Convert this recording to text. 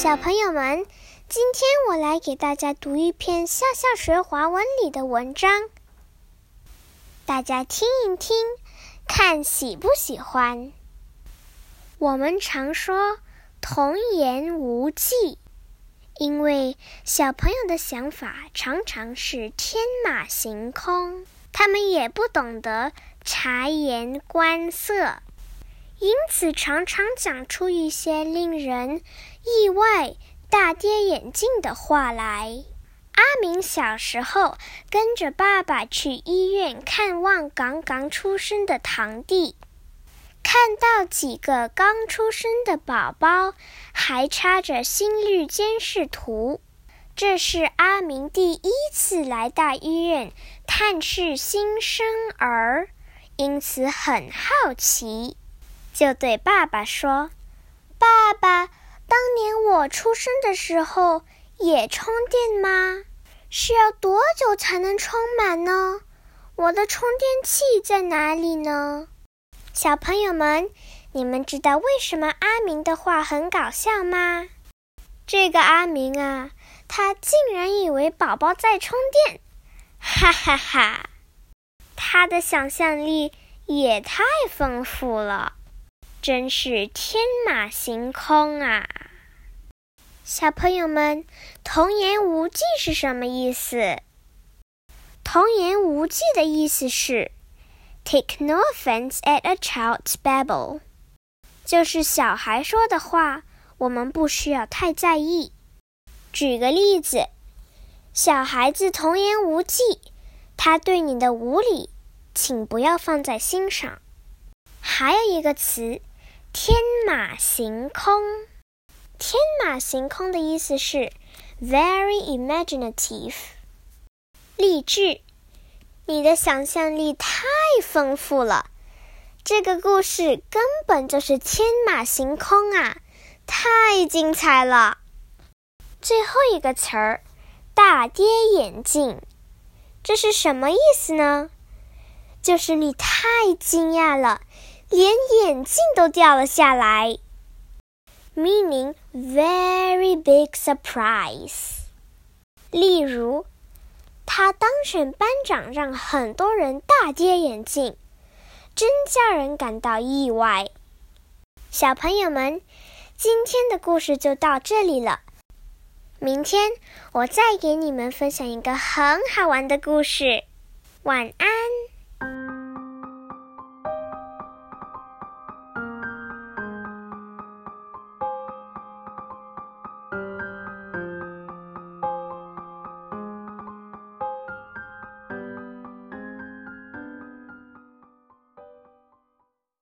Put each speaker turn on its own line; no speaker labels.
小朋友们，今天我来给大家读一篇笑笑学华文里的文章，大家听一听，看喜不喜欢。我们常说童言无忌，因为小朋友的想法常常是天马行空，他们也不懂得察言观色。因此，常常讲出一些令人意外、大跌眼镜的话来。阿明小时候跟着爸爸去医院看望刚刚出生的堂弟，看到几个刚出生的宝宝还插着心率监视图，这是阿明第一次来大医院探视新生儿，因此很好奇。就对爸爸说：“爸爸，当年我出生的时候也充电吗？是要多久才能充满呢？我的充电器在哪里呢？”小朋友们，你们知道为什么阿明的话很搞笑吗？这个阿明啊，他竟然以为宝宝在充电，哈哈哈！他的想象力也太丰富了。真是天马行空啊！小朋友们，童言无忌是什么意思？童言无忌的意思是 “take no offense at a child's babble”，就是小孩说的话，我们不需要太在意。举个例子，小孩子童言无忌，他对你的无礼，请不要放在心上。还有一个词。天马行空，天马行空的意思是 very imaginative，励志。你的想象力太丰富了，这个故事根本就是天马行空啊，太精彩了。最后一个词儿，大跌眼镜，这是什么意思呢？就是你太惊讶了。连眼镜都掉了下来，meaning very big surprise。例如，他当选班长，让很多人大跌眼镜，真叫人感到意外。小朋友们，今天的故事就到这里了。明天我再给你们分享一个很好玩的故事。晚安。